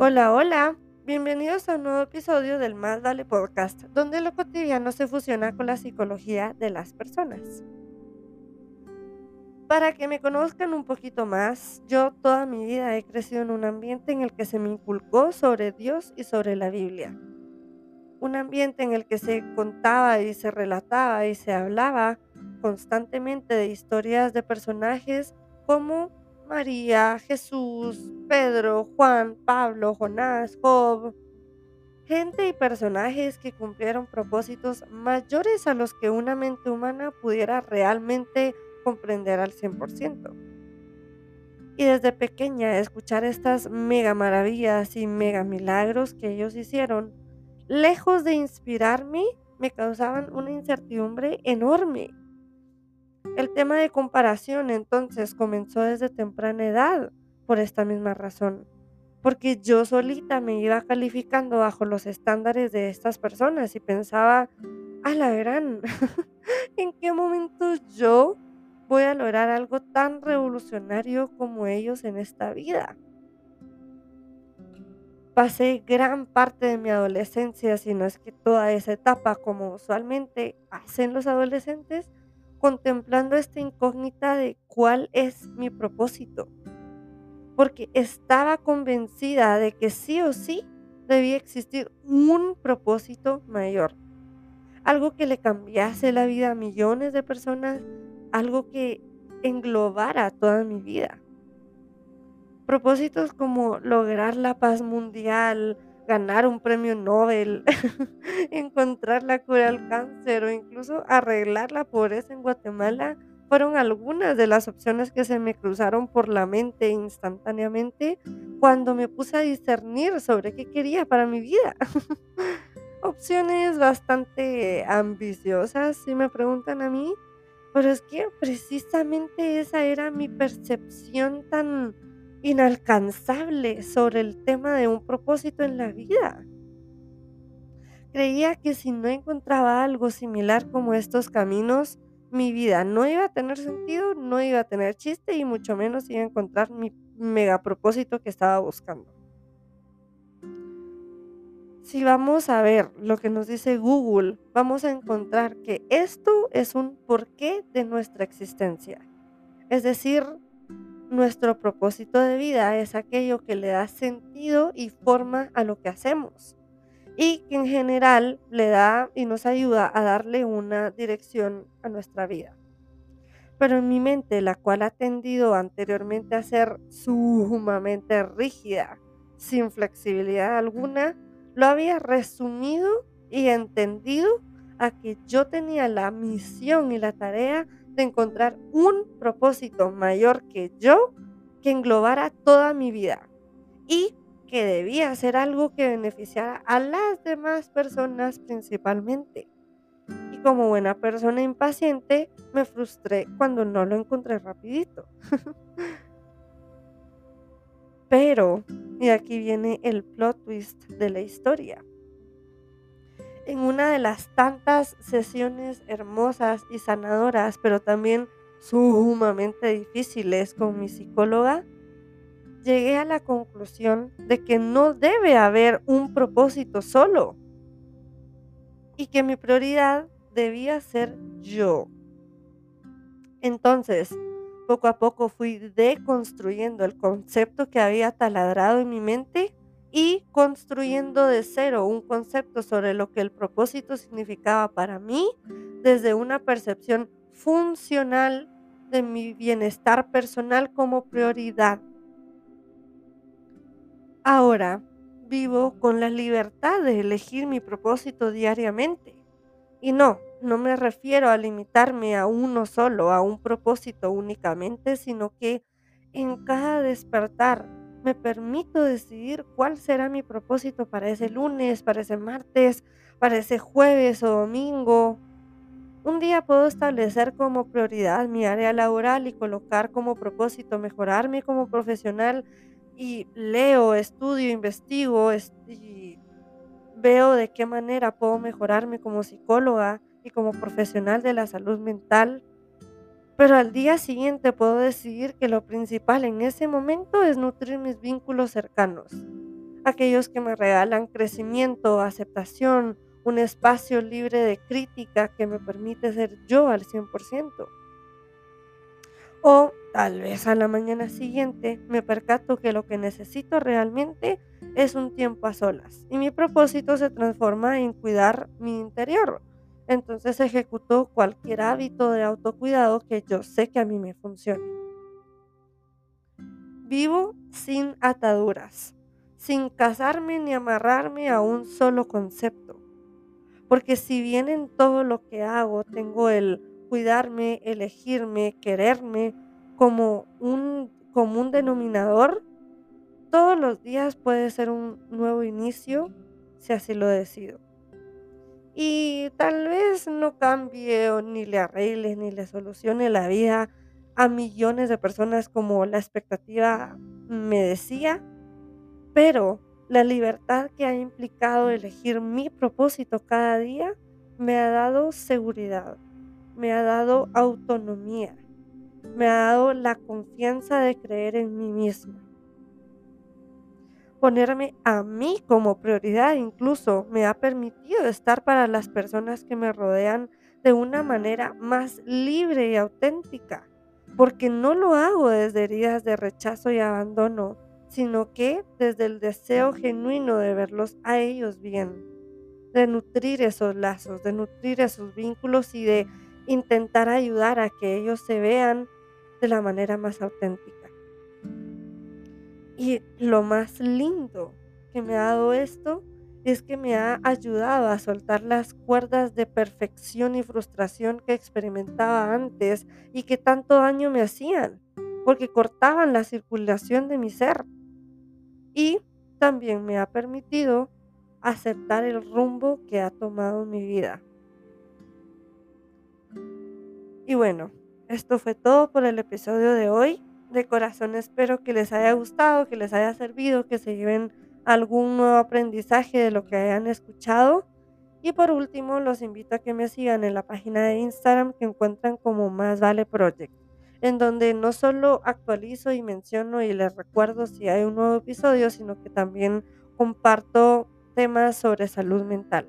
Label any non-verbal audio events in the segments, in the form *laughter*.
Hola, hola. Bienvenidos a un nuevo episodio del Más Vale Podcast, donde lo cotidiano se fusiona con la psicología de las personas. Para que me conozcan un poquito más, yo toda mi vida he crecido en un ambiente en el que se me inculcó sobre Dios y sobre la Biblia. Un ambiente en el que se contaba y se relataba y se hablaba constantemente de historias de personajes como María, Jesús, Pedro, Juan, Pablo, Jonás, Job. Gente y personajes que cumplieron propósitos mayores a los que una mente humana pudiera realmente comprender al 100%. Y desde pequeña escuchar estas mega maravillas y mega milagros que ellos hicieron, lejos de inspirarme, me causaban una incertidumbre enorme. El tema de comparación entonces comenzó desde temprana edad por esta misma razón, porque yo solita me iba calificando bajo los estándares de estas personas y pensaba, a la gran, ¿en qué momento yo voy a lograr algo tan revolucionario como ellos en esta vida? Pasé gran parte de mi adolescencia, si no es que toda esa etapa, como usualmente hacen los adolescentes, contemplando esta incógnita de cuál es mi propósito. Porque estaba convencida de que sí o sí debía existir un propósito mayor. Algo que le cambiase la vida a millones de personas, algo que englobara toda mi vida. Propósitos como lograr la paz mundial, ganar un premio Nobel, *laughs* encontrar la cura al cáncer o incluso arreglar la pobreza en Guatemala fueron algunas de las opciones que se me cruzaron por la mente instantáneamente cuando me puse a discernir sobre qué quería para mi vida. *laughs* Opciones bastante ambiciosas, si me preguntan a mí, pero es que precisamente esa era mi percepción tan inalcanzable sobre el tema de un propósito en la vida. Creía que si no encontraba algo similar como estos caminos, mi vida no iba a tener sentido, no iba a tener chiste y mucho menos iba a encontrar mi mega propósito que estaba buscando. Si vamos a ver lo que nos dice Google, vamos a encontrar que esto es un porqué de nuestra existencia. Es decir, nuestro propósito de vida es aquello que le da sentido y forma a lo que hacemos y que en general le da y nos ayuda a darle una dirección a nuestra vida. Pero en mi mente, la cual ha tendido anteriormente a ser sumamente rígida, sin flexibilidad alguna, lo había resumido y entendido a que yo tenía la misión y la tarea de encontrar un propósito mayor que yo que englobara toda mi vida y que debía ser algo que beneficiara a las demás personas principalmente. Y como buena persona impaciente, me frustré cuando no lo encontré rapidito. *laughs* Pero, y aquí viene el plot twist de la historia en una de las tantas sesiones hermosas y sanadoras, pero también sumamente difíciles con mi psicóloga, llegué a la conclusión de que no debe haber un propósito solo y que mi prioridad debía ser yo. Entonces, poco a poco fui deconstruyendo el concepto que había taladrado en mi mente y construyendo de cero un concepto sobre lo que el propósito significaba para mí desde una percepción funcional de mi bienestar personal como prioridad. Ahora vivo con la libertad de elegir mi propósito diariamente. Y no, no me refiero a limitarme a uno solo, a un propósito únicamente, sino que en cada despertar me permito decidir cuál será mi propósito para ese lunes, para ese martes, para ese jueves o domingo. Un día puedo establecer como prioridad mi área laboral y colocar como propósito mejorarme como profesional y leo, estudio, investigo y veo de qué manera puedo mejorarme como psicóloga y como profesional de la salud mental pero al día siguiente puedo decidir que lo principal en ese momento es nutrir mis vínculos cercanos. aquellos que me regalan crecimiento, aceptación, un espacio libre de crítica que me permite ser yo al 100%. O tal vez a la mañana siguiente me percato que lo que necesito realmente es un tiempo a solas y mi propósito se transforma en cuidar mi interior. Entonces ejecuto cualquier hábito de autocuidado que yo sé que a mí me funcione. Vivo sin ataduras, sin casarme ni amarrarme a un solo concepto. Porque si bien en todo lo que hago tengo el cuidarme, elegirme, quererme como un común denominador, todos los días puede ser un nuevo inicio si así lo decido. Y tal vez no cambie ni le arregle ni le solucione la vida a millones de personas como la expectativa me decía, pero la libertad que ha implicado elegir mi propósito cada día me ha dado seguridad, me ha dado autonomía, me ha dado la confianza de creer en mí misma. Ponerme a mí como prioridad incluso me ha permitido estar para las personas que me rodean de una manera más libre y auténtica, porque no lo hago desde heridas de rechazo y abandono, sino que desde el deseo genuino de verlos a ellos bien, de nutrir esos lazos, de nutrir esos vínculos y de intentar ayudar a que ellos se vean de la manera más auténtica. Y lo más lindo que me ha dado esto es que me ha ayudado a soltar las cuerdas de perfección y frustración que experimentaba antes y que tanto daño me hacían, porque cortaban la circulación de mi ser. Y también me ha permitido aceptar el rumbo que ha tomado mi vida. Y bueno, esto fue todo por el episodio de hoy. De corazón espero que les haya gustado, que les haya servido, que se lleven algún nuevo aprendizaje de lo que hayan escuchado. Y por último, los invito a que me sigan en la página de Instagram que encuentran como Más Vale Project, en donde no solo actualizo y menciono y les recuerdo si hay un nuevo episodio, sino que también comparto temas sobre salud mental.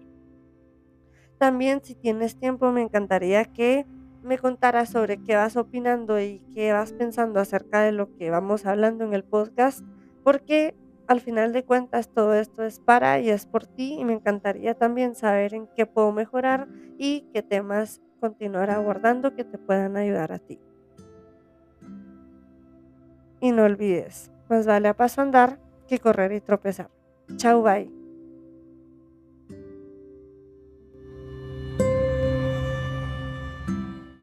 También si tienes tiempo me encantaría que me contaras sobre qué vas opinando y qué vas pensando acerca de lo que vamos hablando en el podcast, porque al final de cuentas todo esto es para y es por ti y me encantaría también saber en qué puedo mejorar y qué temas continuar abordando que te puedan ayudar a ti. Y no olvides, más vale a paso andar que correr y tropezar. Chau, bye.